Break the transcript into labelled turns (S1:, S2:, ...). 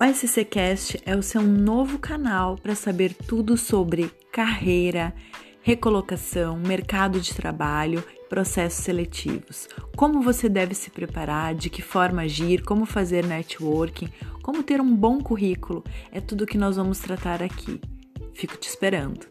S1: O SCCast é o seu novo canal para saber tudo sobre carreira, recolocação, mercado de trabalho, processos seletivos. Como você deve se preparar, de que forma agir, como fazer networking, como ter um bom currículo. É tudo que nós vamos tratar aqui. Fico te esperando.